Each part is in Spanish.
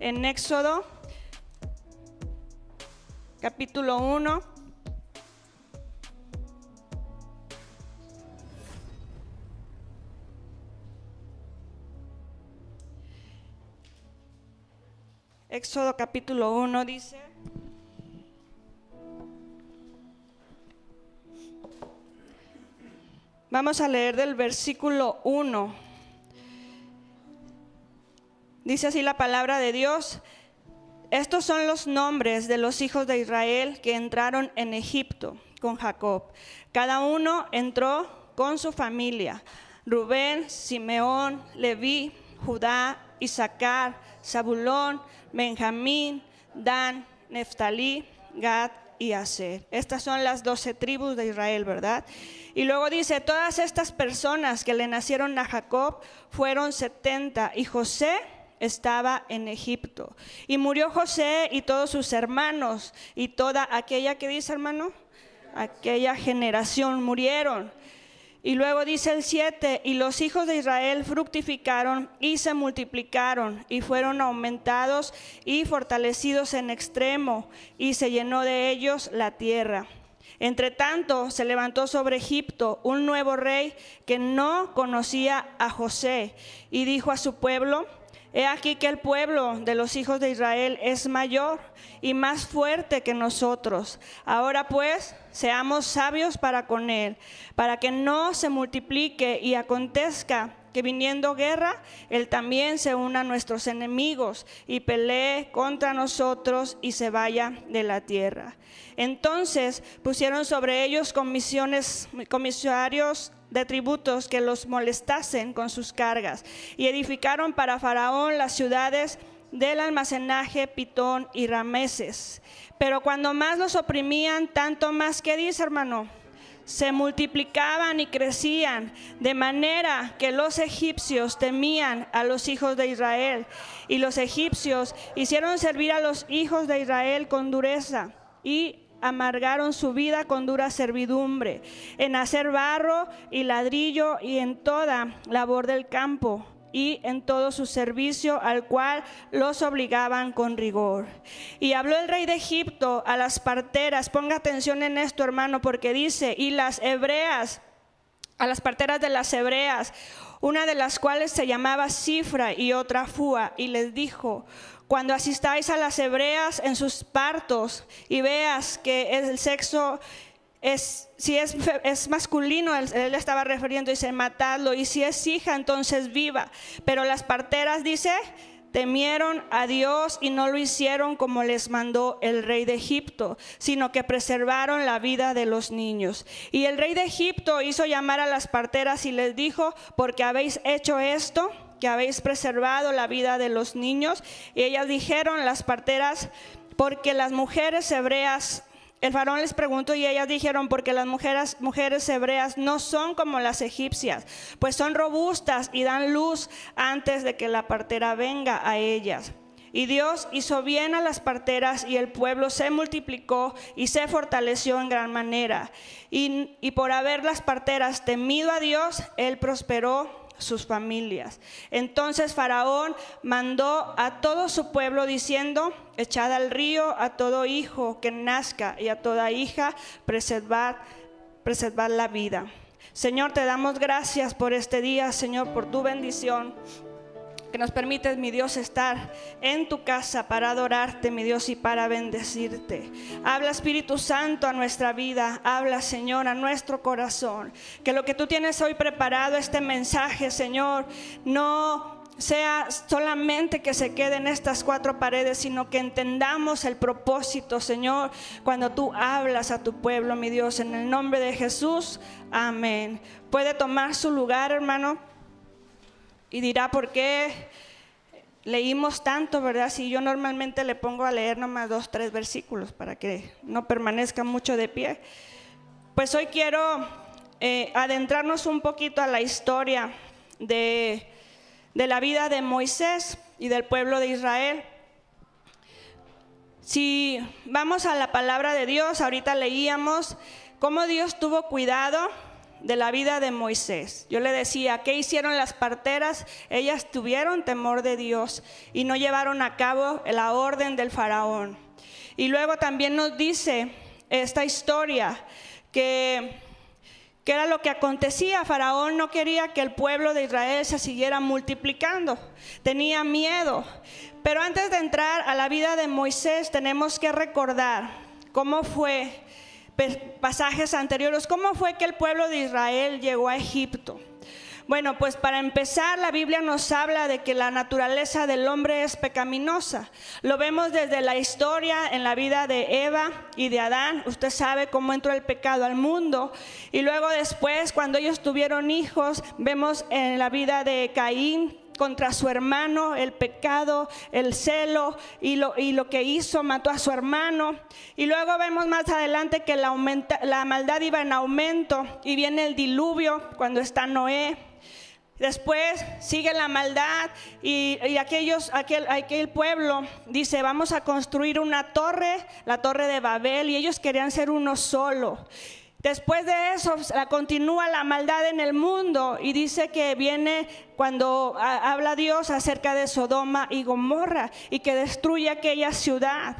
en Éxodo capítulo 1. Éxodo capítulo 1 dice, vamos a leer del versículo 1. Dice así la palabra de Dios. Estos son los nombres de los hijos de Israel que entraron en Egipto con Jacob. Cada uno entró con su familia. Rubén, Simeón, Leví, Judá, Isaacar, Zabulón, Benjamín, Dan, Neftalí, Gad y Aser. Estas son las doce tribus de Israel, ¿verdad? Y luego dice, todas estas personas que le nacieron a Jacob fueron setenta y José estaba en Egipto. Y murió José y todos sus hermanos y toda aquella que dice hermano, aquella generación murieron. Y luego dice el 7, y los hijos de Israel fructificaron y se multiplicaron y fueron aumentados y fortalecidos en extremo y se llenó de ellos la tierra. Entre tanto se levantó sobre Egipto un nuevo rey que no conocía a José y dijo a su pueblo, He aquí que el pueblo de los hijos de Israel es mayor y más fuerte que nosotros. Ahora pues, seamos sabios para con él, para que no se multiplique y acontezca que viniendo guerra, él también se una a nuestros enemigos y pelee contra nosotros y se vaya de la tierra. Entonces pusieron sobre ellos comisiones, comisarios de tributos que los molestasen con sus cargas. Y edificaron para Faraón las ciudades del almacenaje Pitón y Rameses. Pero cuando más los oprimían, tanto más que dice, hermano, se multiplicaban y crecían, de manera que los egipcios temían a los hijos de Israel. Y los egipcios hicieron servir a los hijos de Israel con dureza y amargaron su vida con dura servidumbre, en hacer barro y ladrillo y en toda labor del campo y en todo su servicio al cual los obligaban con rigor. Y habló el rey de Egipto a las parteras, ponga atención en esto hermano, porque dice, y las hebreas, a las parteras de las hebreas, una de las cuales se llamaba Cifra y otra Fua, y les dijo, cuando asistáis a las hebreas en sus partos y veas que el sexo es, si es, masculino, él, él, estaba refiriendo, dice, matadlo, y si es hija, entonces viva. Pero las parteras, dice, temieron a Dios y no lo hicieron como les mandó el rey de Egipto, sino que preservaron la vida de los niños. Y el rey de Egipto hizo llamar a las parteras y les dijo, porque habéis hecho esto, que habéis preservado la vida de los niños. Y ellas dijeron, las parteras, porque las mujeres hebreas el faraón les preguntó y ellas dijeron, porque las mujeres, mujeres hebreas no son como las egipcias, pues son robustas y dan luz antes de que la partera venga a ellas. Y Dios hizo bien a las parteras y el pueblo se multiplicó y se fortaleció en gran manera. Y, y por haber las parteras temido a Dios, Él prosperó sus familias. Entonces Faraón mandó a todo su pueblo diciendo, echad al río a todo hijo que nazca y a toda hija, preservad, preservad la vida. Señor, te damos gracias por este día, Señor, por tu bendición que nos permites, mi Dios, estar en tu casa para adorarte, mi Dios, y para bendecirte. Habla Espíritu Santo a nuestra vida, habla Señor a nuestro corazón. Que lo que tú tienes hoy preparado, este mensaje, Señor, no sea solamente que se quede en estas cuatro paredes, sino que entendamos el propósito, Señor, cuando tú hablas a tu pueblo, mi Dios, en el nombre de Jesús. Amén. Puede tomar su lugar, hermano y dirá, ¿por qué leímos tanto, verdad? Si yo normalmente le pongo a leer nomás dos, tres versículos para que no permanezca mucho de pie. Pues hoy quiero eh, adentrarnos un poquito a la historia de, de la vida de Moisés y del pueblo de Israel. Si vamos a la palabra de Dios, ahorita leíamos cómo Dios tuvo cuidado de la vida de Moisés. Yo le decía, ¿qué hicieron las parteras? Ellas tuvieron temor de Dios y no llevaron a cabo la orden del faraón. Y luego también nos dice esta historia que que era lo que acontecía. Faraón no quería que el pueblo de Israel se siguiera multiplicando, tenía miedo. Pero antes de entrar a la vida de Moisés tenemos que recordar cómo fue, pasajes anteriores, cómo fue que el pueblo de Israel llegó a Egipto. Bueno, pues para empezar, la Biblia nos habla de que la naturaleza del hombre es pecaminosa. Lo vemos desde la historia en la vida de Eva y de Adán. Usted sabe cómo entró el pecado al mundo. Y luego después, cuando ellos tuvieron hijos, vemos en la vida de Caín contra su hermano, el pecado, el celo y lo, y lo que hizo, mató a su hermano. Y luego vemos más adelante que la, la maldad iba en aumento y viene el diluvio cuando está Noé. Después sigue la maldad y, aquellos, aquel, aquel pueblo dice, vamos a construir una torre, la torre de Babel, y ellos querían ser uno solo. Después de eso la continúa la maldad en el mundo y dice que viene cuando habla Dios acerca de Sodoma y Gomorra y que destruye aquella ciudad.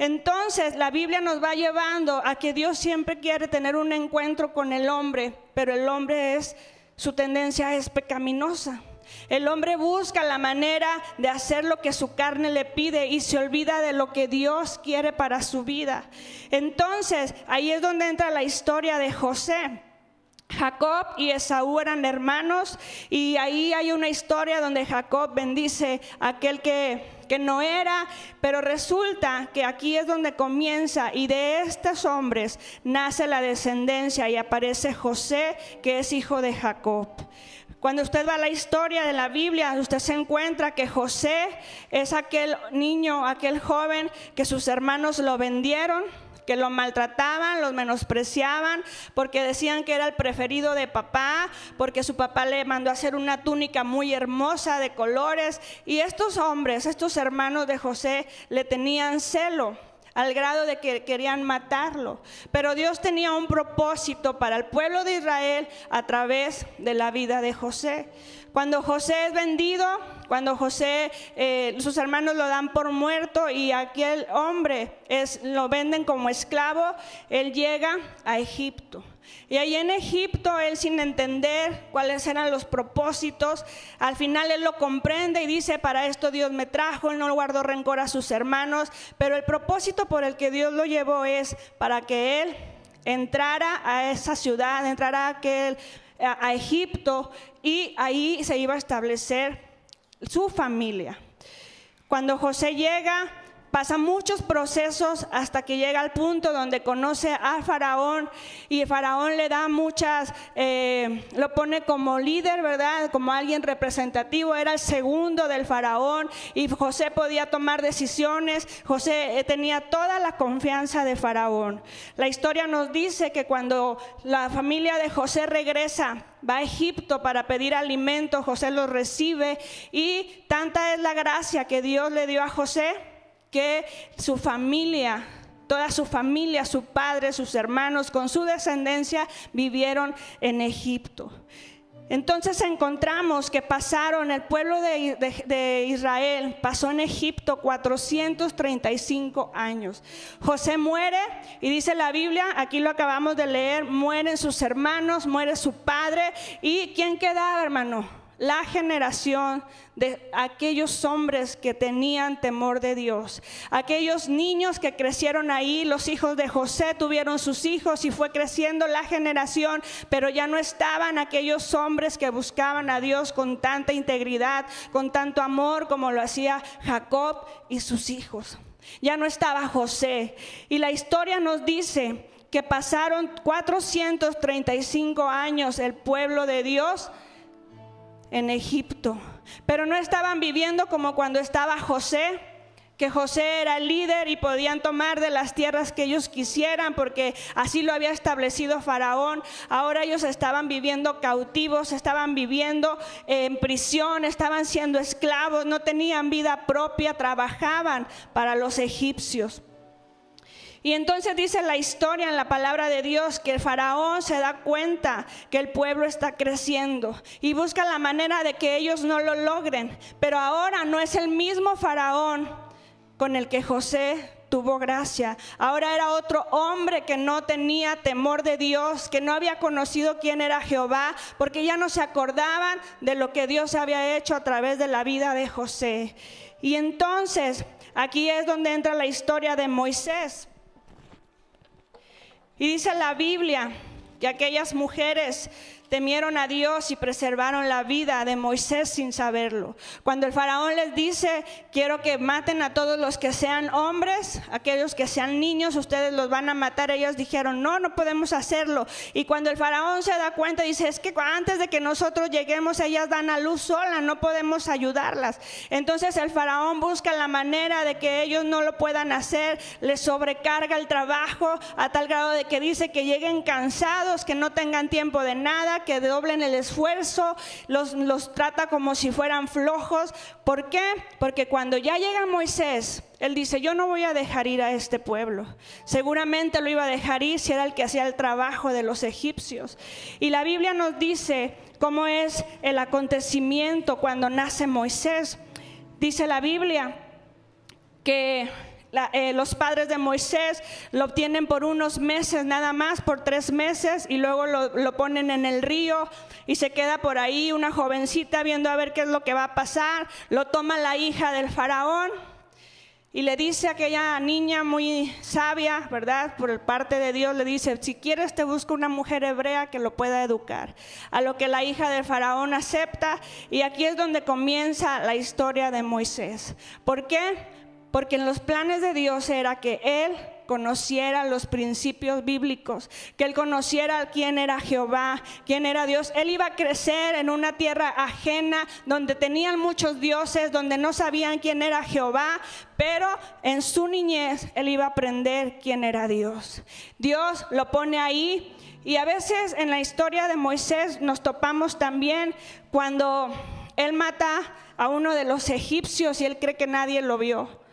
Entonces la Biblia nos va llevando a que Dios siempre quiere tener un encuentro con el hombre, pero el hombre es su tendencia es pecaminosa. El hombre busca la manera de hacer lo que su carne le pide y se olvida de lo que Dios quiere para su vida. Entonces, ahí es donde entra la historia de José. Jacob y Esaú eran hermanos y ahí hay una historia donde Jacob bendice a aquel que, que no era, pero resulta que aquí es donde comienza y de estos hombres nace la descendencia y aparece José que es hijo de Jacob. Cuando usted va a la historia de la Biblia, usted se encuentra que José es aquel niño, aquel joven que sus hermanos lo vendieron que lo maltrataban, los menospreciaban, porque decían que era el preferido de papá, porque su papá le mandó hacer una túnica muy hermosa de colores. Y estos hombres, estos hermanos de José, le tenían celo al grado de que querían matarlo. Pero Dios tenía un propósito para el pueblo de Israel a través de la vida de José. Cuando José es vendido, cuando José, eh, sus hermanos lo dan por muerto y aquel hombre es, lo venden como esclavo, él llega a Egipto. Y ahí en Egipto, él sin entender cuáles eran los propósitos, al final él lo comprende y dice, para esto Dios me trajo, él no guardó rencor a sus hermanos, pero el propósito por el que Dios lo llevó es para que él entrara a esa ciudad, entrara a a, Egipto y ahí se iba a establecer su familia. Cuando José llega, pasa muchos procesos hasta que llega al punto donde conoce a Faraón y Faraón le da muchas, eh, lo pone como líder, ¿verdad? Como alguien representativo, era el segundo del Faraón y José podía tomar decisiones, José eh, tenía toda la confianza de Faraón. La historia nos dice que cuando la familia de José regresa, va a Egipto para pedir alimento, José lo recibe y tanta es la gracia que Dios le dio a José que su familia, toda su familia, su padre, sus hermanos, con su descendencia, vivieron en Egipto. Entonces encontramos que pasaron, el pueblo de, Israel pasó en Egipto 435 años. José muere y dice la Biblia, aquí lo acabamos de leer, mueren sus hermanos, muere su padre. ¿Y quién quedaba, hermano? La generación de aquellos hombres que tenían temor de Dios. Aquellos niños que crecieron ahí, los hijos de José tuvieron sus hijos y fue creciendo la generación, pero ya no estaban aquellos hombres que buscaban a Dios con tanta integridad, con tanto amor como lo hacía Jacob y sus hijos. Ya no estaba José. Y la historia nos dice que pasaron 435 años el pueblo de Dios en Egipto. Pero no estaban viviendo como cuando estaba José, que José era el líder y podían tomar de las tierras que ellos quisieran porque así lo había establecido Faraón. Ahora ellos estaban viviendo cautivos, estaban viviendo en prisión, estaban siendo esclavos, no tenían vida propia, trabajaban para los egipcios. Y entonces dice la historia en la palabra de Dios que el faraón se da cuenta que el pueblo está creciendo y busca la manera de que ellos no lo logren. Pero ahora no es el mismo faraón con el que José tuvo gracia. Ahora era otro hombre que no tenía temor de Dios, que no había conocido quién era Jehová, porque ya no se acordaban de lo que Dios había hecho a través de la vida de José. Y entonces aquí es donde entra la historia de Moisés. Y dice la Biblia que aquellas mujeres temieron a Dios y preservaron la vida de Moisés sin saberlo. Cuando el faraón les dice, quiero que maten a todos los que sean hombres, aquellos que sean niños, ustedes los van a matar, ellos dijeron, no, no podemos hacerlo. Y cuando el faraón se da cuenta, dice, es que antes de que nosotros lleguemos, ellas dan a luz sola, no podemos ayudarlas. Entonces el faraón busca la manera de que ellos no lo puedan hacer, les sobrecarga el trabajo a tal grado de que dice que lleguen cansados, que no tengan tiempo de nada que doblen el esfuerzo, los, los trata como si fueran flojos. ¿Por qué? Porque cuando ya llega Moisés, él dice, yo no voy a dejar ir a este pueblo. Seguramente lo iba a dejar ir si era el que hacía el trabajo de los egipcios. Y la Biblia nos dice cómo es el acontecimiento cuando nace Moisés. Dice la Biblia que eh, los padres de Moisés lo obtienen por unos meses nada más, por tres meses, y luego lo, ponen en el río y se queda por ahí una jovencita viendo a ver qué es lo que va a pasar. Lo toma la hija del faraón y le dice a aquella niña muy sabia, ¿verdad? Por parte de Dios, le dice, si quieres te busco una mujer hebrea que lo pueda educar. A lo que la hija del faraón acepta y aquí es donde comienza la historia de Moisés. ¿Por qué? Porque en los planes de Dios era que Él conociera los principios bíblicos, que él conociera quién era Jehová, quién era Dios. Él iba a crecer en una tierra ajena donde tenían muchos dioses, donde no sabían quién era Jehová, pero en su niñez él iba a aprender quién era Dios. Dios lo pone ahí y a veces en la historia de Moisés nos topamos también cuando él mata a uno de los egipcios y él cree que nadie lo vio.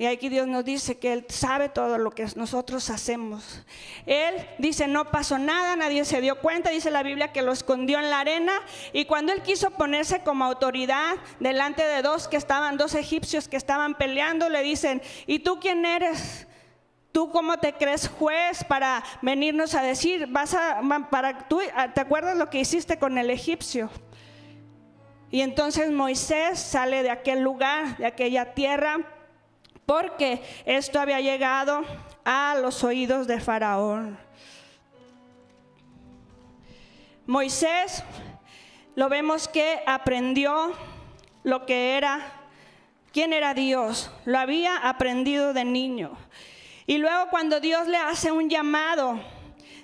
Y aquí Dios nos dice que Él sabe todo lo que nosotros hacemos. Él dice, no pasó nada, nadie se dio cuenta, dice la Biblia que lo escondió en la arena. Y cuando Él quiso ponerse como autoridad delante de dos que estaban, dos egipcios que estaban peleando, le dicen, ¿y tú quién eres? ¿Tú cómo te crees juez para venirnos a decir, vas a, para, tú, ¿te acuerdas lo que hiciste con el egipcio? Y entonces Moisés sale de aquel lugar, de aquella tierra porque esto había llegado a los oídos de Faraón. Moisés, lo vemos que aprendió lo que era, quién era Dios, lo había aprendido de niño. Y luego cuando Dios le hace un llamado,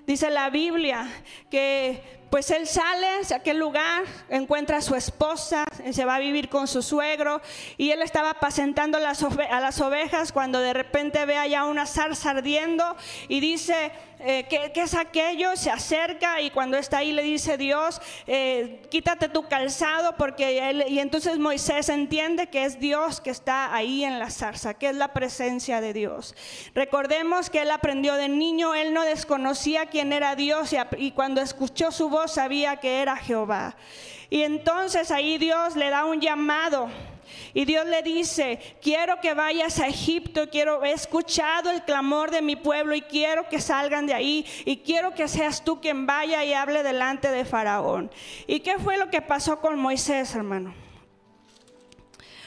dice la Biblia que pues él sale a aquel lugar, encuentra a su esposa, se va a vivir con su suegro y él estaba apacentando a las ovejas cuando de repente ve allá una zarza ardiendo y dice, eh, ¿qué, es aquello? Se acerca y cuando está ahí le dice Dios, eh, quítate tu calzado porque él, y entonces Moisés entiende que es Dios que está ahí en la zarza, que es la presencia de Dios. Recordemos que él aprendió de niño, él no desconocía quién era Dios y, y cuando escuchó su voz sabía que era Jehová. Y entonces ahí Dios le da un llamado y Dios le dice, quiero que vayas a Egipto, quiero, he escuchado el clamor de mi pueblo y quiero que salgan de ahí y quiero que seas tú quien vaya y hable delante de Faraón. ¿Y qué fue lo que pasó con Moisés, hermano?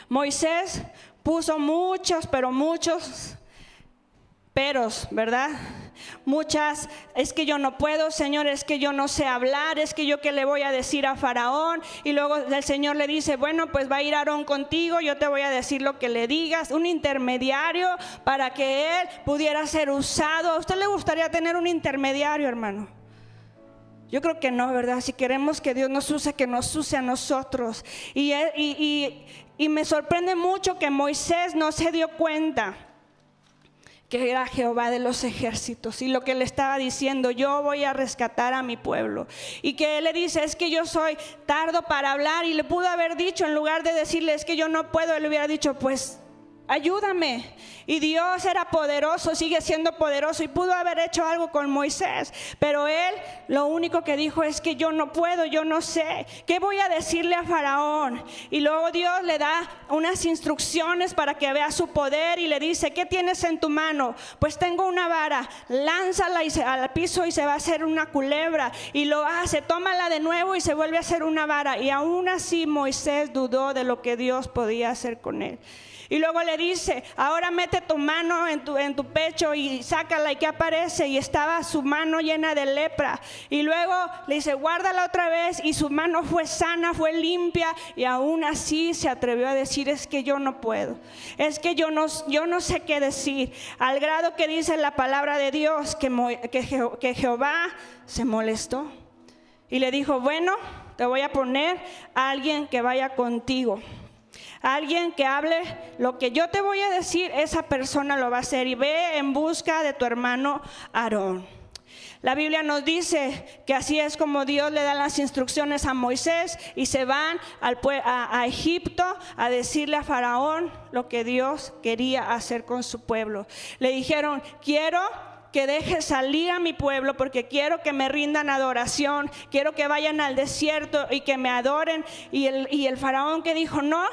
Moisés puso muchos, pero muchos peros, ¿verdad? Muchas, es que yo no puedo, Señor, es que yo no sé hablar, es que yo qué le voy a decir a Faraón. Y luego el Señor le dice, bueno, pues va a ir Aarón contigo, yo te voy a decir lo que le digas, un intermediario para que él pudiera ser usado. ¿A usted le gustaría tener un intermediario, hermano? Yo creo que no, ¿verdad? Si queremos que Dios nos use, que nos use a nosotros. Y, y, y me sorprende mucho que Moisés no se dio cuenta que era Jehová de los ejércitos y lo que le estaba diciendo, yo voy a rescatar a mi pueblo. Y que él le dice, es que yo soy tardo para hablar y le pudo haber dicho, en lugar de decirle, es que yo no puedo, él le hubiera dicho, pues ayúdame. Y Dios era poderoso, sigue siendo poderoso y pudo haber hecho algo con Moisés. Pero él lo único que dijo es que yo no puedo, yo no sé. ¿Qué voy a decirle a Faraón? Y luego Dios le da unas instrucciones para que vea su poder y le dice, ¿qué tienes en tu mano? Pues tengo una vara, lánzala al piso y se va a hacer una culebra. Y lo hace, tómala de nuevo y se vuelve a hacer una vara. Y aún así Moisés dudó de lo que Dios podía hacer con él. Y luego le dice, ahora mete tu mano en tu, en tu pecho y sácala y que aparece. Y estaba su mano llena de lepra. Y luego le dice, guárdala otra vez. Y su mano fue sana, fue limpia. Y aún así se atrevió a decir, es que yo no puedo. Es que yo no, yo no sé qué decir. Al grado que dice la palabra de Dios que, que, que Jehová se molestó. Y le dijo, bueno, te voy a poner a alguien que vaya contigo. Alguien que hable lo que yo te voy a decir, esa persona lo va a hacer. Y ve en busca de tu hermano Aarón. La Biblia nos dice que así es como Dios le da las instrucciones a Moisés y se van al, a, a, Egipto a decirle a Faraón lo que Dios quería hacer con su pueblo. Le dijeron, quiero que deje salir a mi pueblo porque quiero que me rindan adoración, quiero que vayan al desierto y que me adoren. Y el, y el faraón que dijo, no,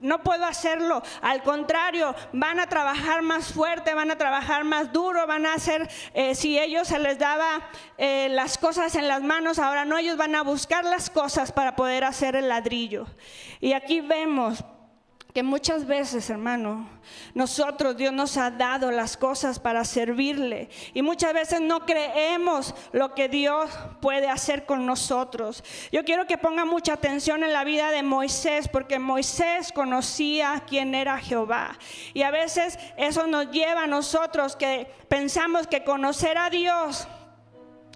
no puedo hacerlo. Al contrario, van a trabajar más fuerte, van a trabajar más duro, van a hacer, eh, si ellos se les daba eh, las cosas en las manos, ahora no, ellos van a buscar las cosas para poder hacer el ladrillo. Y aquí vemos que muchas veces, hermano, nosotros Dios nos ha dado las cosas para servirle y muchas veces no creemos lo que Dios puede hacer con nosotros. Yo quiero que ponga mucha atención en la vida de Moisés porque Moisés conocía quién era Jehová y a veces eso nos lleva a nosotros que pensamos que conocer a Dios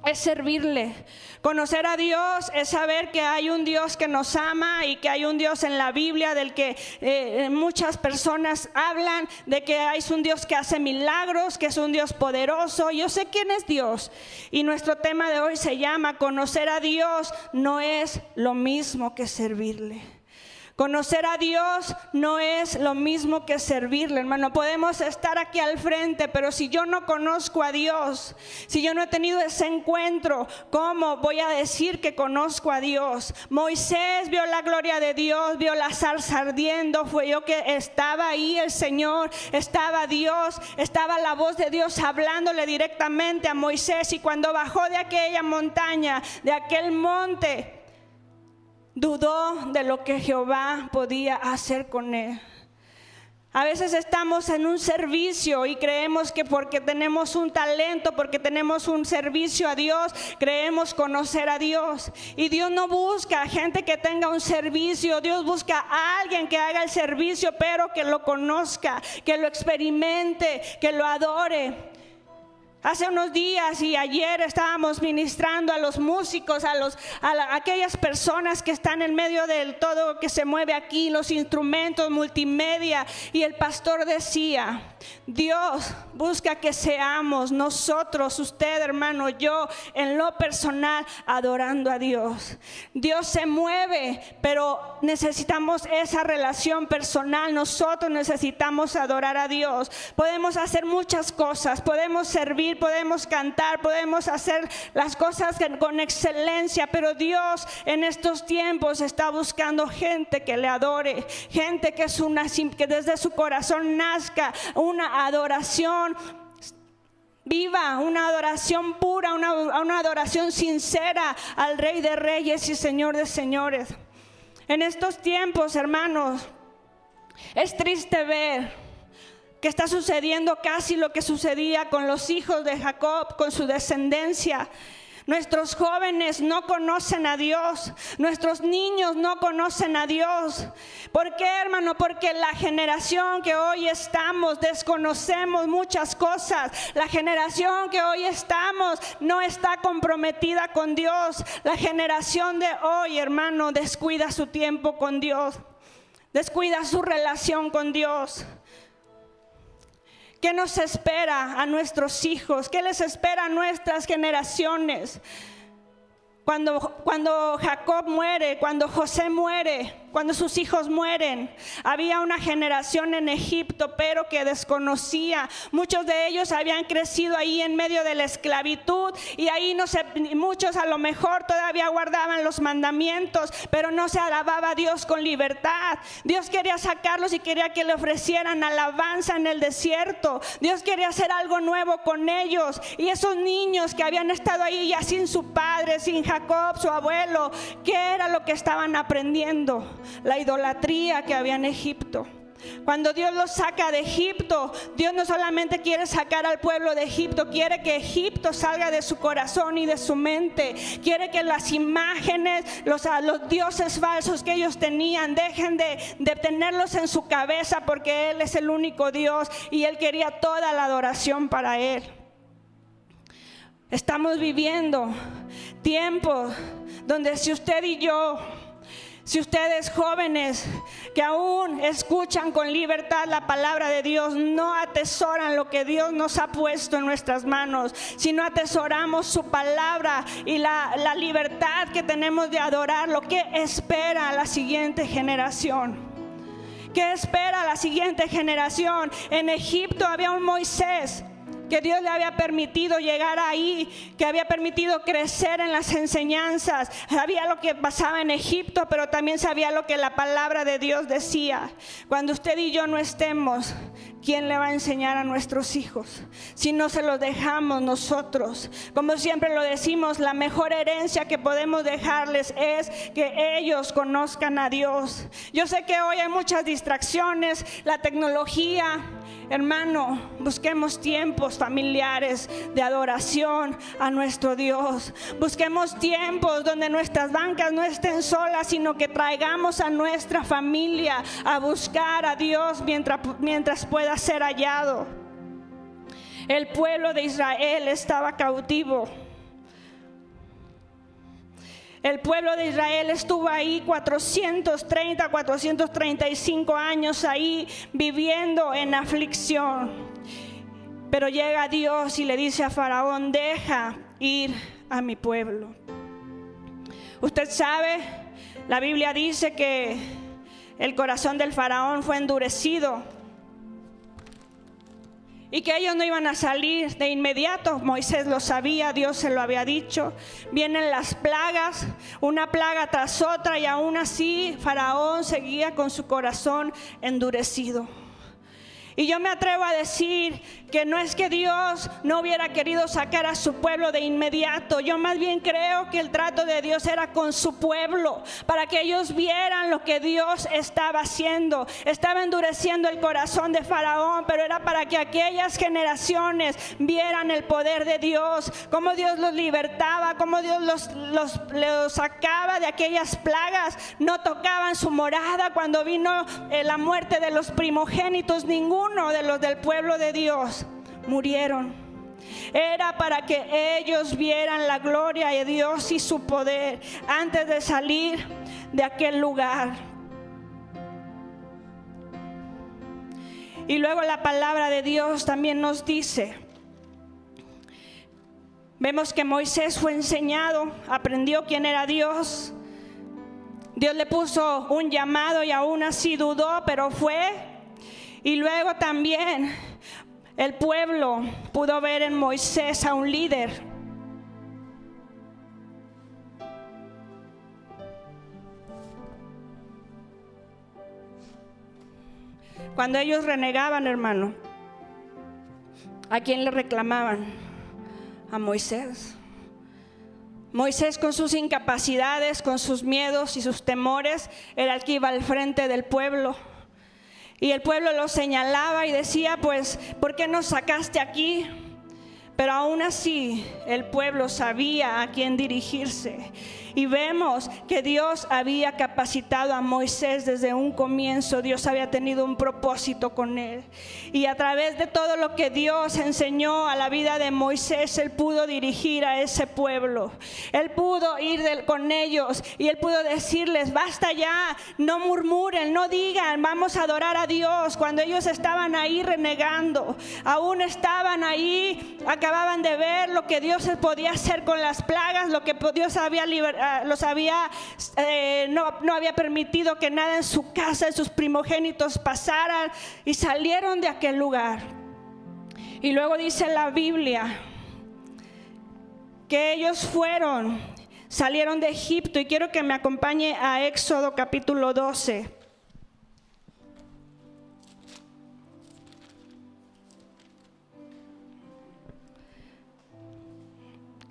es servirle. Conocer a Dios es saber que hay un Dios que nos ama y que hay un Dios en la Biblia del que eh, muchas personas hablan, de que hay un Dios que hace milagros, que es un Dios poderoso. Yo sé quién es Dios. Y nuestro tema de hoy se llama conocer a Dios no es lo mismo que servirle. Conocer a Dios no es lo mismo que servirle, hermano. Podemos estar aquí al frente, pero si yo no conozco a Dios, si yo no he tenido ese encuentro, ¿cómo voy a decir que conozco a Dios? Moisés vio la gloria de Dios, vio la zarza ardiendo, fue yo que estaba ahí el Señor, estaba Dios, estaba la voz de Dios hablándole directamente a Moisés y cuando bajó de aquella montaña, de aquel monte, dudó de lo que Jehová podía hacer con él. A veces estamos en un servicio y creemos que porque tenemos un talento, porque tenemos un servicio a Dios, creemos conocer a Dios. Y Dios no busca gente que tenga un servicio, Dios busca a alguien que haga el servicio, pero que lo conozca, que lo experimente, que lo adore. Hace unos días y ayer estábamos ministrando a los músicos, a, los, a, aquellas personas que están en medio del todo que se mueve aquí, los instrumentos multimedia. Y el pastor decía, Dios busca que seamos nosotros, usted hermano, yo en lo personal adorando a Dios. Dios se mueve, pero necesitamos esa relación personal. Nosotros necesitamos adorar a Dios. Podemos hacer muchas cosas, podemos servir podemos cantar, podemos hacer las cosas con excelencia, pero Dios en estos tiempos está buscando gente que le adore, gente que, desde su corazón nazca una adoración viva, una adoración pura, una adoración sincera al Rey de Reyes y Señor de Señores. En estos tiempos, hermanos, es triste ver que está sucediendo casi lo que sucedía con los hijos de Jacob, con su descendencia. Nuestros jóvenes no conocen a Dios, nuestros niños no conocen a Dios. ¿Por qué, hermano? Porque la generación que hoy estamos desconocemos muchas cosas. La generación que hoy estamos no está comprometida con Dios. La generación de hoy, hermano, descuida su tiempo con Dios, descuida su relación con Dios. ¿Qué nos espera a nuestros hijos? ¿Qué les espera a nuestras generaciones? Cuando, cuando Jacob muere, cuando José muere, cuando sus hijos mueren. Había una generación en Egipto, pero que desconocía. Muchos de ellos habían crecido ahí en medio de la esclavitud y ahí no se, muchos a lo mejor todavía guardaban los mandamientos, pero no se alababa a Dios con libertad. Dios quería sacarlos y quería que le ofrecieran alabanza en el desierto. Dios quería hacer algo nuevo con ellos. Y esos niños que habían estado ahí ya sin su padre, sin Jacob, su abuelo, ¿qué era lo que estaban aprendiendo? La idolatría que había en Egipto. Cuando Dios los saca de Egipto, Dios no solamente quiere sacar al pueblo de Egipto, quiere que Egipto salga de su corazón y de su mente. Quiere que las imágenes, los, dioses falsos que ellos tenían, dejen de, de tenerlos en su cabeza porque Él es el único Dios y Él quería toda la adoración para Él. Estamos viviendo tiempos donde si usted y yo si ustedes jóvenes que aún escuchan con libertad la palabra de Dios, no atesoran lo que Dios nos ha puesto en nuestras manos, sino atesoramos su palabra y la, la libertad que tenemos de adorar, lo que espera la siguiente generación. ¿Qué espera la siguiente generación? En Egipto había un Moisés que Dios le había permitido llegar ahí, que había permitido crecer en las enseñanzas. Sabía lo que pasaba en Egipto, pero también sabía lo que la palabra de Dios decía. Cuando usted y yo no estemos, ¿quién le va a enseñar a nuestros hijos? Si no se los dejamos nosotros. Como siempre lo decimos, la mejor herencia que podemos dejarles es que ellos conozcan a Dios. Yo sé que hoy hay muchas distracciones, la tecnología, Hermano, busquemos tiempos familiares de adoración a nuestro Dios. Busquemos tiempos donde nuestras bancas no estén solas, sino que traigamos a nuestra familia a buscar a Dios mientras, mientras pueda ser hallado. El pueblo de Israel estaba cautivo el pueblo de Israel estuvo ahí 430, 435 años ahí viviendo en aflicción. Pero llega Dios y le dice a Faraón, deja ir a mi pueblo. Usted sabe, la Biblia dice que el corazón del faraón fue endurecido y que ellos no iban a salir de inmediato. Moisés lo sabía, Dios se lo había dicho. Vienen las plagas, una plaga tras otra y aún así Faraón seguía con su corazón endurecido. Y yo me atrevo a decir que no es que Dios no hubiera querido sacar a su pueblo de inmediato. Yo más bien creo que el trato de Dios era con su pueblo, para que ellos vieran lo que Dios estaba haciendo. Estaba endureciendo el corazón de Faraón, pero era para que aquellas generaciones vieran el poder de Dios, cómo Dios los libertaba, cómo Dios los, los, sacaba de aquellas plagas. No tocaban su morada cuando vino eh, la muerte de los primogénitos, ninguno de los del pueblo de Dios murieron. Era para que ellos vieran la gloria de Dios y su poder antes de salir de aquel lugar. Y luego la palabra de Dios también nos dice, vemos que Moisés fue enseñado, aprendió quién era Dios. Dios le puso un llamado y aún así dudó, pero fue. Y luego también el pueblo pudo ver en Moisés a un líder. Cuando ellos renegaban, hermano, ¿a quién le reclamaban? A Moisés. Moisés con sus incapacidades, con sus miedos y sus temores, era el que iba al frente del pueblo. Y el pueblo lo señalaba y decía, pues, ¿por qué nos sacaste aquí? Pero aún así el pueblo sabía a quién dirigirse. Y vemos que Dios había capacitado a Moisés desde un comienzo. Dios había tenido un propósito con él. Y a través de todo lo que Dios enseñó a la vida de Moisés, él pudo dirigir a ese pueblo. Él pudo ir con ellos y él pudo decirles, basta ya, no murmuren, no digan, vamos a adorar a Dios. Cuando ellos estaban ahí renegando, aún estaban ahí, acababan de ver lo que Dios podía hacer con las plagas, lo que Dios había ah, los había, eh, no, no había permitido que nada en su casa, en sus primogénitos pasaran y salieron de aquel lugar. Y luego dice la Biblia que ellos fueron, salieron de Egipto y quiero que me acompañe a Éxodo capítulo 12.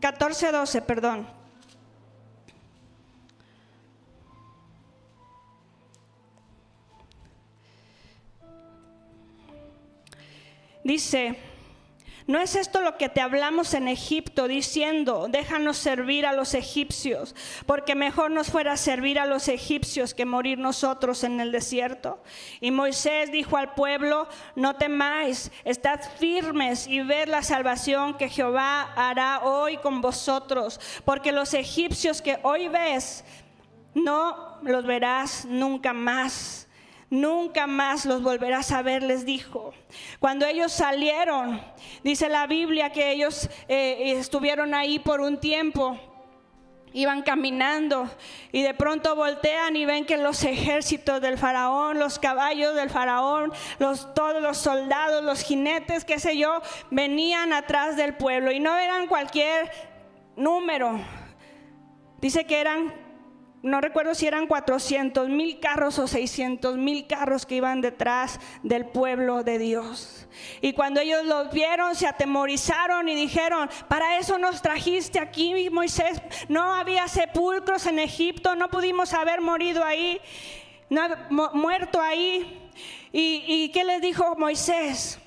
14, 12, perdón. Dice, ¿No es esto lo que te hablamos en Egipto diciendo, déjanos servir a los egipcios, porque mejor nos fuera servir a los egipcios que morir nosotros en el desierto? Y Moisés dijo al pueblo, no temáis, estad firmes y ver la salvación que Jehová hará hoy con vosotros, porque los egipcios que hoy ves, no los verás nunca más nunca más los volverás a ver, les dijo. Cuando ellos salieron, dice la Biblia que ellos eh, estuvieron ahí por un tiempo. Iban caminando y de pronto voltean y ven que los ejércitos del faraón, los caballos del faraón, los, todos los soldados, los jinetes, qué sé yo, venían atrás del pueblo y no eran cualquier número. Dice que eran no recuerdo si eran 400 mil carros o 600 mil carros que iban detrás del pueblo de Dios. Y cuando ellos los vieron, se atemorizaron y dijeron, para eso nos trajiste aquí, Moisés. No había sepulcros en Egipto, no pudimos haber morido ahí, no, muerto ahí. ¿Y, ¿Y qué les dijo Moisés?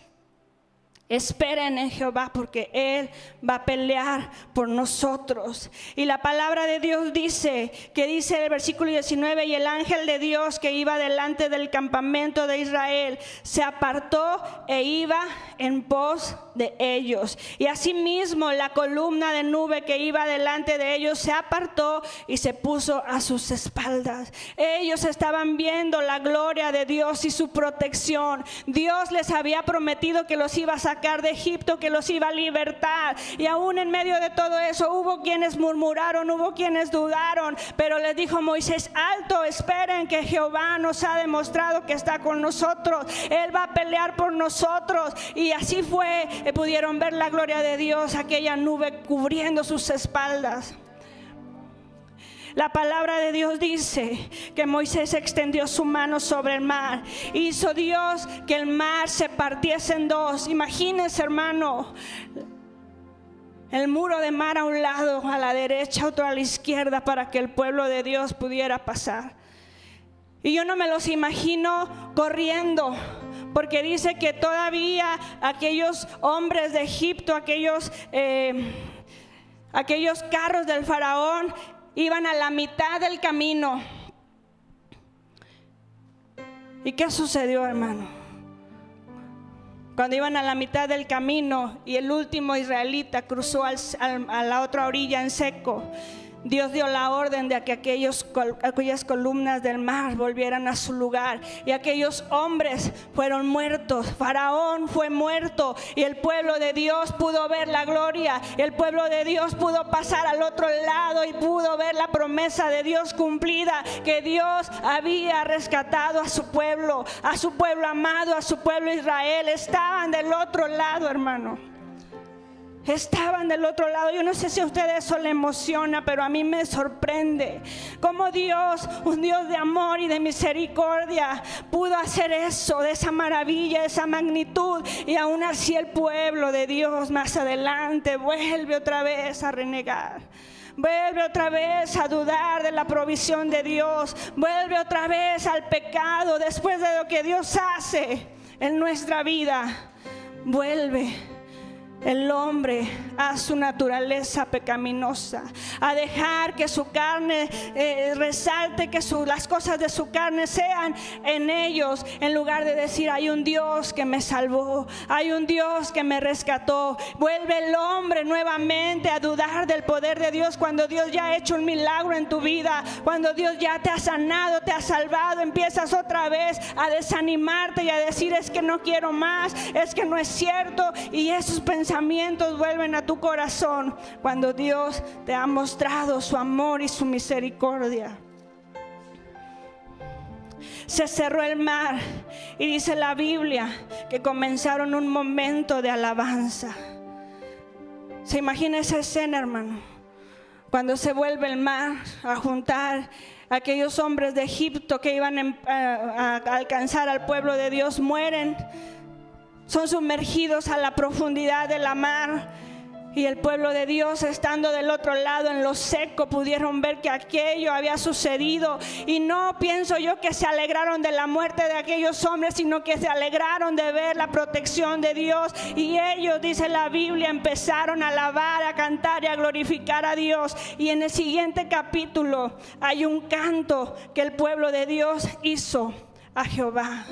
Esperen en Jehová porque Él va a pelear por nosotros. Y la palabra de Dios dice, que dice el versículo 19, y el ángel de Dios que iba delante del campamento de Israel se apartó e iba en pos de ellos. Y asimismo la columna de nube que iba delante de ellos se apartó y se puso a sus espaldas. Ellos estaban viendo la gloria de Dios y su protección. Dios les había prometido que los iba a sacar de Egipto, que los iba a libertar. Y aún en medio de todo eso hubo quienes murmuraron, hubo quienes dudaron, pero les dijo Moisés, alto, esperen que Jehová nos ha demostrado que está con nosotros. Él va a pelear por nosotros. Y así fue, eh, pudieron ver la gloria de Dios, aquella nube cubriendo sus espaldas. La palabra de Dios dice que Moisés extendió su mano sobre el mar. Hizo Dios que el mar se partiese en dos. Imagínense, hermano, el muro de mar a un lado, a la derecha, otro a la izquierda, para que el pueblo de Dios pudiera pasar. Y yo no me los imagino corriendo, porque dice que todavía aquellos hombres de Egipto, aquellos, eh, aquellos carros del faraón, iban a la mitad del camino. ¿Y qué sucedió, hermano? Cuando iban a la mitad del camino y el último israelita cruzó a la otra orilla en seco, Dios dio la orden de que aquellos, aquellas columnas del mar volvieran a su lugar y aquellos hombres fueron muertos. Faraón fue muerto y el pueblo de Dios pudo ver la gloria. El pueblo de Dios pudo pasar al otro lado y pudo ver la promesa de Dios cumplida que Dios había rescatado a su pueblo, a su pueblo amado, a su pueblo Israel. Estaban del otro lado, hermano estaban del otro lado. Yo no sé si a ustedes eso le emociona, pero a mí me sorprende cómo Dios, un Dios de amor y de misericordia, pudo hacer eso, de esa maravilla, de esa magnitud. Y aún así el pueblo de Dios más adelante vuelve otra vez a renegar. Vuelve otra vez a dudar de la provisión de Dios. Vuelve otra vez al pecado después de lo que Dios hace en nuestra vida. Vuelve el hombre a su naturaleza pecaminosa, a dejar que su carne eh, resalte, que las cosas de su carne sean en ellos, en lugar de decir, hay un Dios que me salvó, hay un Dios que me rescató. Vuelve el hombre nuevamente a dudar del poder de Dios cuando Dios ya ha hecho un milagro en tu vida, cuando Dios ya te ha sanado, te ha salvado, empiezas otra vez a desanimarte y a decir, es que no quiero más, es que no es cierto, y esos pensamientos vuelven a tu corazón cuando Dios te ha mostrado su amor y su misericordia. Se cerró el mar y dice la Biblia que comenzaron un momento de alabanza. ¿Se imagina esa escena, hermano? Cuando se vuelve el mar a juntar aquellos hombres de Egipto que iban a, alcanzar al pueblo de Dios mueren, son sumergidos a la profundidad de la mar y el pueblo de Dios, estando del otro lado en lo seco, pudieron ver que aquello había sucedido. Y no pienso yo que se alegraron de la muerte de aquellos hombres, sino que se alegraron de ver la protección de Dios. Y ellos, dice la Biblia, empezaron a alabar, a cantar y a glorificar a Dios. Y en el siguiente capítulo hay un canto que el pueblo de Dios hizo a Jehová.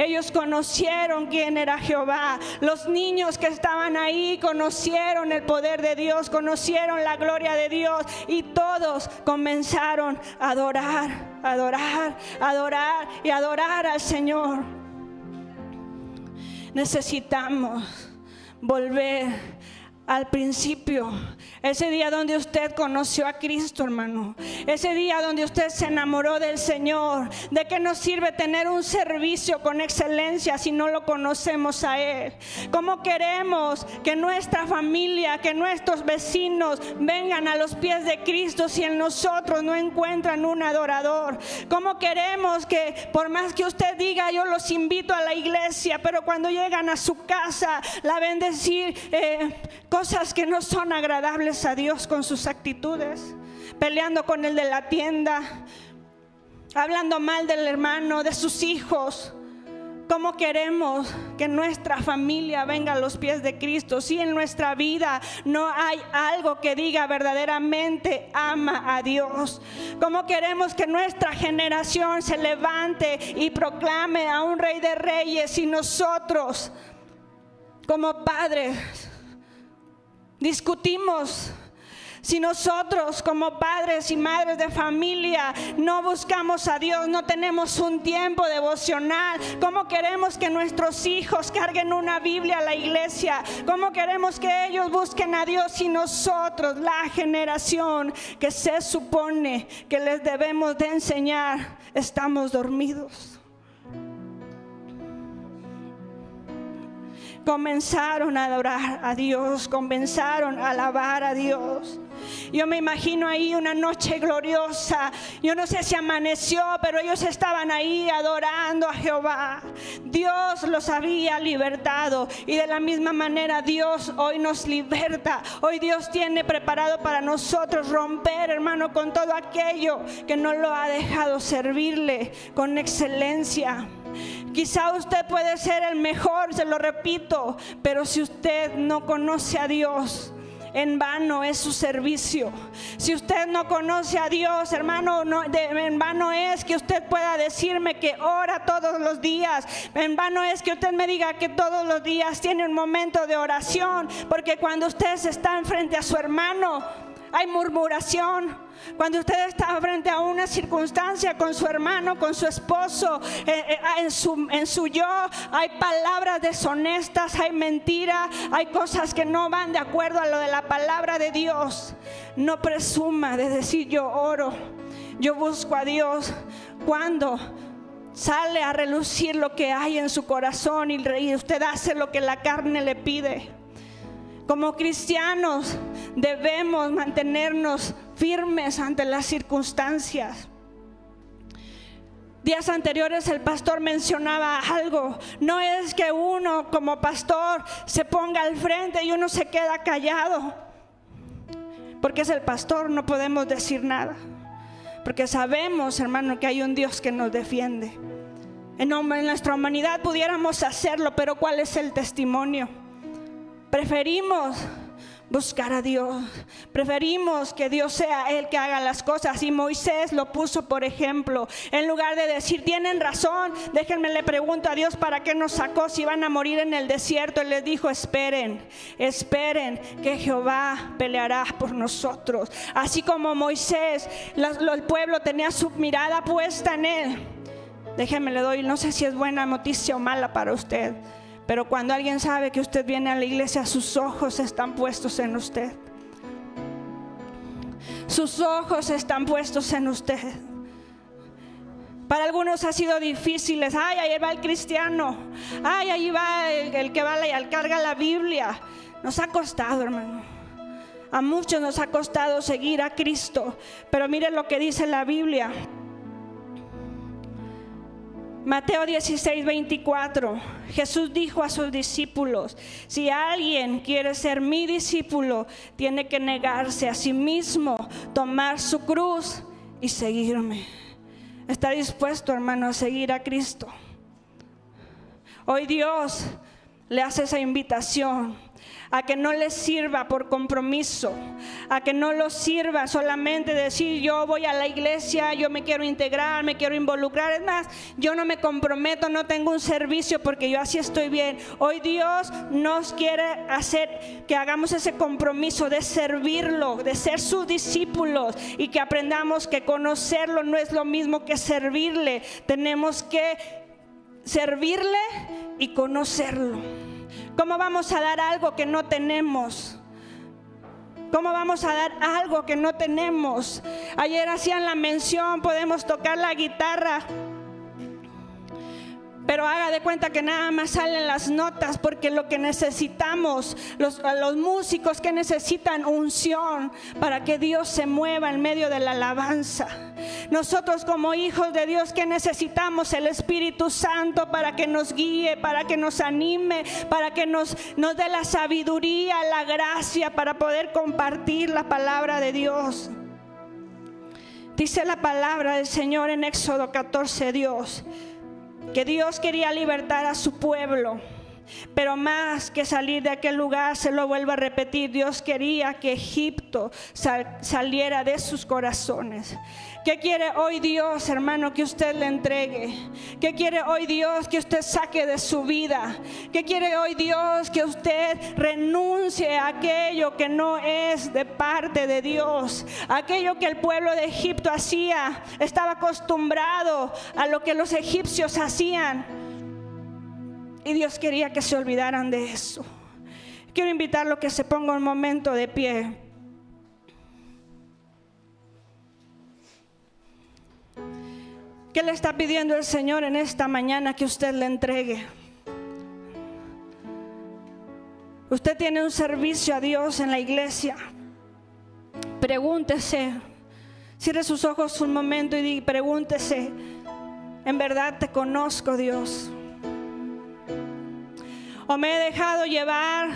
Ellos conocieron quién era Jehová. Los niños que estaban ahí conocieron el poder de Dios, conocieron la gloria de Dios y todos comenzaron a adorar, adorar, adorar y adorar al Señor. Necesitamos volver al principio. Ese día donde usted conoció a Cristo, hermano. Ese día donde usted se enamoró del Señor. ¿De qué nos sirve tener un servicio con excelencia si no lo conocemos a Él? ¿Cómo queremos que nuestra familia, que nuestros vecinos vengan a los pies de Cristo si en nosotros no encuentran un adorador? ¿Cómo queremos que por más que usted diga yo los invito a la iglesia, pero cuando llegan a su casa la ven decir... Eh, cosas que no son agradables a Dios con sus actitudes, peleando con el de la tienda, hablando mal del hermano, de sus hijos. ¿Cómo queremos que nuestra familia venga a los pies de Cristo si en nuestra vida no hay algo que diga verdaderamente ama a Dios? ¿Cómo queremos que nuestra generación se levante y proclame a un rey de reyes y nosotros como padres discutimos. Si nosotros como padres y madres de familia no buscamos a Dios, no tenemos un tiempo devocional, ¿cómo queremos que nuestros hijos carguen una Biblia a la iglesia? ¿Cómo queremos que ellos busquen a Dios si nosotros, la generación que se supone que les debemos de enseñar, estamos dormidos? Comenzaron a adorar a Dios, comenzaron a alabar a Dios. Yo me imagino ahí una noche gloriosa. Yo no sé si amaneció, pero ellos estaban ahí adorando a Jehová. Dios los había libertado y de la misma manera Dios hoy nos liberta. Hoy Dios tiene preparado para nosotros romper, hermano, con todo aquello que no lo ha dejado servirle con excelencia. Quizá usted puede ser el mejor, se lo repito, pero si usted no conoce a Dios, en vano es su servicio. Si usted no conoce a Dios, hermano, no, en vano es que usted pueda decirme que ora todos los días. En vano es que usted me diga que todos los días tiene un momento de oración, porque cuando usted está enfrente a su hermano, hay murmuración cuando usted está frente a una circunstancia con su hermano, con su esposo, eh, eh, en, su, en su yo, hay palabras deshonestas, hay mentiras, hay cosas que no van de acuerdo a lo de la palabra de Dios. No presuma de decir yo oro, yo busco a Dios. Cuando sale a relucir lo que hay en su corazón y usted hace lo que la carne le pide. Como cristianos debemos mantenernos firmes ante las circunstancias. Días anteriores el pastor mencionaba algo. No es que uno como pastor se ponga al frente y uno se queda callado. Porque es el pastor, no podemos decir nada. Porque sabemos, hermano, que hay un Dios que nos defiende. En nuestra humanidad pudiéramos hacerlo, pero ¿cuál es el testimonio? Preferimos buscar a Dios. Preferimos que Dios sea el que haga las cosas. Y Moisés lo puso por ejemplo. En lugar de decir, tienen razón, déjenme le pregunto a Dios para qué nos sacó si van a morir en el desierto. Él les dijo, esperen, esperen que Jehová peleará por nosotros. Así como Moisés, el pueblo tenía su mirada puesta en él. Déjenme le doy, no sé si es buena noticia o mala para usted Pero cuando alguien sabe que usted viene a la iglesia, sus ojos están puestos en usted. Sus ojos están puestos en usted. Para algunos ha sido difícil. Ay, ahí va el cristiano. Ay, ahí va el, que va y carga la Biblia. Nos ha costado, hermano. A muchos nos ha costado seguir a Cristo. Pero mire lo que dice la Biblia. Mateo 16, 24. Jesús dijo a sus discípulos, si alguien quiere ser mi discípulo, tiene que negarse a sí mismo, tomar su cruz y seguirme. ¿Está dispuesto, hermano, a seguir a Cristo? Hoy Dios le hace esa invitación a que no le sirva por compromiso, a que no lo sirva solamente decir yo voy a la iglesia, yo me quiero integrar, me quiero involucrar. Es más, yo no me comprometo, no tengo un servicio porque yo así estoy bien. Hoy Dios nos quiere hacer que hagamos ese compromiso de servirlo, de ser sus discípulos y que aprendamos que conocerlo no es lo mismo que servirle. Tenemos que servirle y conocerlo. ¿Cómo vamos a dar algo que no tenemos? ¿Cómo vamos a dar algo que no tenemos? Ayer hacían la mención, podemos tocar la guitarra pero haga de cuenta que nada más salen las notas porque lo que necesitamos, los, los músicos que necesitan unción para que Dios se mueva en medio de la alabanza. Nosotros como hijos de Dios que necesitamos el Espíritu Santo para que nos guíe, para que nos anime, para que nos, nos dé la sabiduría, la gracia para poder compartir la palabra de Dios. Dice la palabra del Señor en Éxodo 14, Dios que Dios quería libertar a su pueblo. Pero más que salir de aquel lugar, se lo vuelvo a repetir, Dios quería que Egipto saliera de sus corazones. ¿Qué quiere hoy Dios, hermano, que usted le entregue? ¿Qué quiere hoy Dios que usted saque de su vida? ¿Qué quiere hoy Dios que usted renuncie a aquello que no es de parte de Dios? Aquello que el pueblo de Egipto hacía, estaba acostumbrado a lo que los egipcios hacían. Y Dios quería que se olvidaran de eso. Quiero invitarlo a que se ponga un momento de pie. ¿Qué le está pidiendo el Señor en esta mañana que usted le entregue? Usted tiene un servicio a Dios en la iglesia. Pregúntese, cierre sus ojos un momento y pregúntese, ¿en verdad te conozco Dios? ¿O me he dejado llevar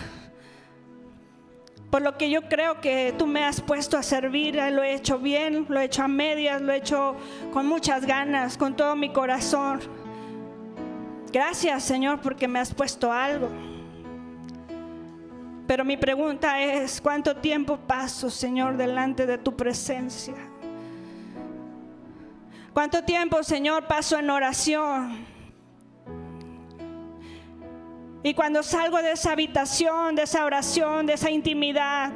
por lo que yo creo que tú me has puesto a servir, lo he hecho bien, lo he hecho a medias, lo he hecho con muchas ganas, con todo mi corazón. Gracias Señor porque me has puesto algo. Pero mi pregunta es, ¿cuánto tiempo paso, Señor, delante de tu presencia? ¿Cuánto tiempo, Señor, paso en oración? Y cuando salgo de esa habitación, de esa oración, de esa intimidad,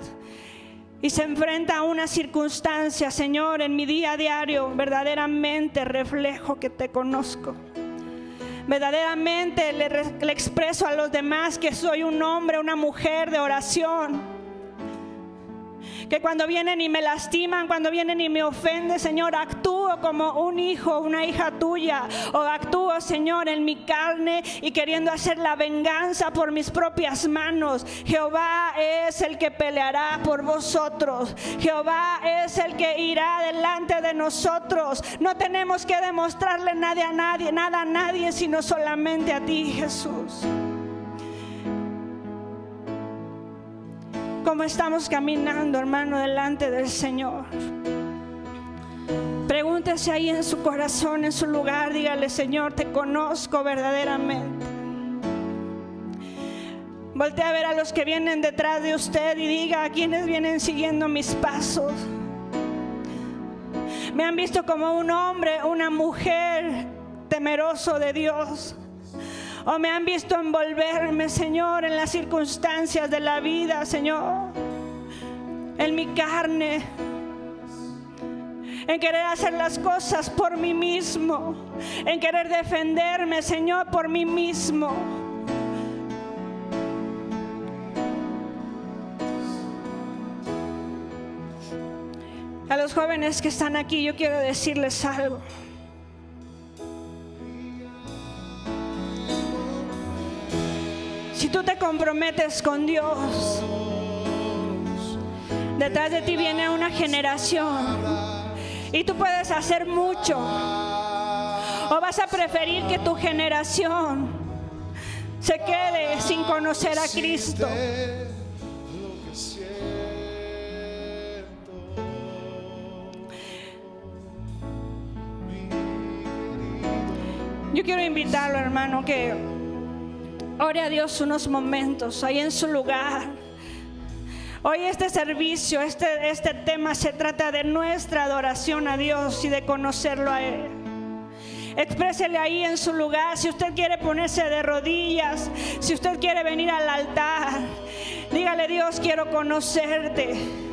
y se enfrenta a una circunstancia, Señor, en mi día a diario, verdaderamente reflejo que te conozco. Verdaderamente le, le, expreso a los demás que soy un hombre, una mujer de oración que cuando vienen y me lastiman, cuando vienen y me ofenden, Señor, actúo como un hijo, una hija tuya, o actúo, Señor, en mi carne y queriendo hacer la venganza por mis propias manos. Jehová es el que peleará por vosotros. Jehová es el que irá delante de nosotros. No tenemos que demostrarle nada a nadie, nada a nadie, sino solamente a ti, Jesús. Cómo estamos caminando, hermano, delante del Señor. Pregúntese ahí en su corazón, en su lugar, dígale, Señor, te conozco verdaderamente. Volte a ver a los que vienen detrás de usted y diga a quienes vienen siguiendo mis pasos. Me han visto como un hombre, una mujer temeroso de Dios o me han visto envolverme, Señor, en las circunstancias de la vida, Señor, en mi carne, en querer hacer las cosas por mí mismo, en querer defenderme, Señor, por mí mismo. A los jóvenes que están aquí, yo quiero decirles algo. Si tú te comprometes con Dios, detrás de ti viene una generación y tú puedes hacer mucho. O vas a preferir que tu generación se quede sin conocer a Cristo. Yo quiero invitarlo, hermano, que ore a Dios unos momentos ahí en su lugar. Hoy este servicio, este, este tema se trata de nuestra adoración a Dios y de conocerlo a Él. Exprésele ahí en su lugar. Si usted quiere ponerse de rodillas, si usted quiere venir al altar, dígale Dios, quiero conocerte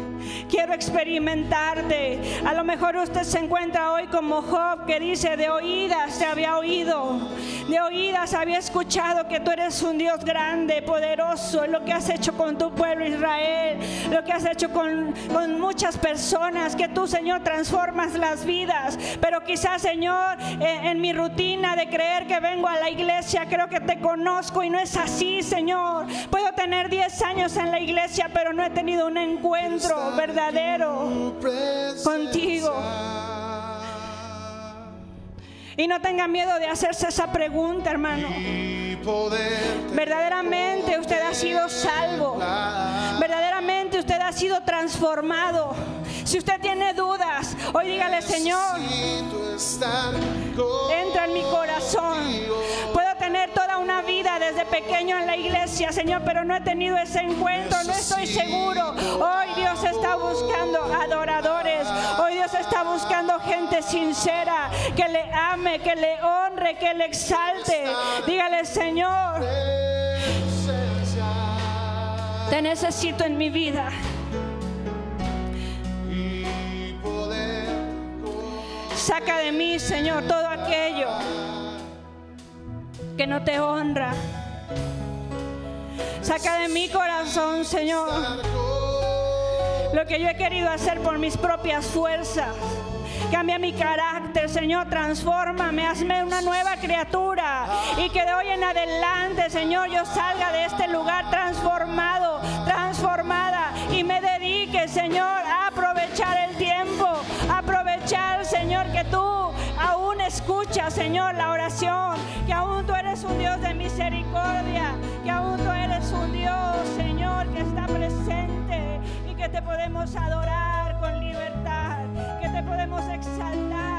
quiero experimentarte. A lo mejor usted se encuentra hoy como Job que dice, de oídas se había oído, de oídas había escuchado que tú eres un Dios grande, poderoso, lo que has hecho con tu pueblo Israel, lo que has hecho con, con muchas personas, que tú Señor transformas las vidas. Pero quizás Señor, en, en mi rutina de creer que vengo a la iglesia, creo que te conozco y no es así Señor. Puedo tener 10 años en la iglesia, pero no he tenido un encuentro verdadero contigo. Y no tenga miedo de hacerse esa pregunta, hermano. Verdaderamente usted ha sido salvo. Verdaderamente usted ha sido transformado. Si usted tiene dudas, hoy dígale, Señor, entra en mi corazón. Tener toda una vida desde pequeño en la iglesia, Señor, pero no he tenido ese encuentro, no estoy seguro. Hoy Dios está buscando adoradores. Hoy Dios está buscando gente sincera que le ame, que le honre, que le exalte. Dígale, Señor, te necesito en mi vida. Saca de mí, Señor, todo aquello que no te honra. Saca de mi corazón, Señor, lo que yo he querido hacer por mis propias fuerzas. Cambia mi carácter, Señor, transfórmame, hazme una nueva criatura y que de hoy en adelante, Señor, yo salga de este lugar transformado, transformada y me dedique, Señor, a aprovechar el tiempo, aprovechar, Señor, que tú aún escuchas, Señor, la oración, que aún tú eres un Dios de misericordia, que aún tú eres un Dios, Señor, que está presente y que te podemos adorar con libertad, que te podemos exaltar.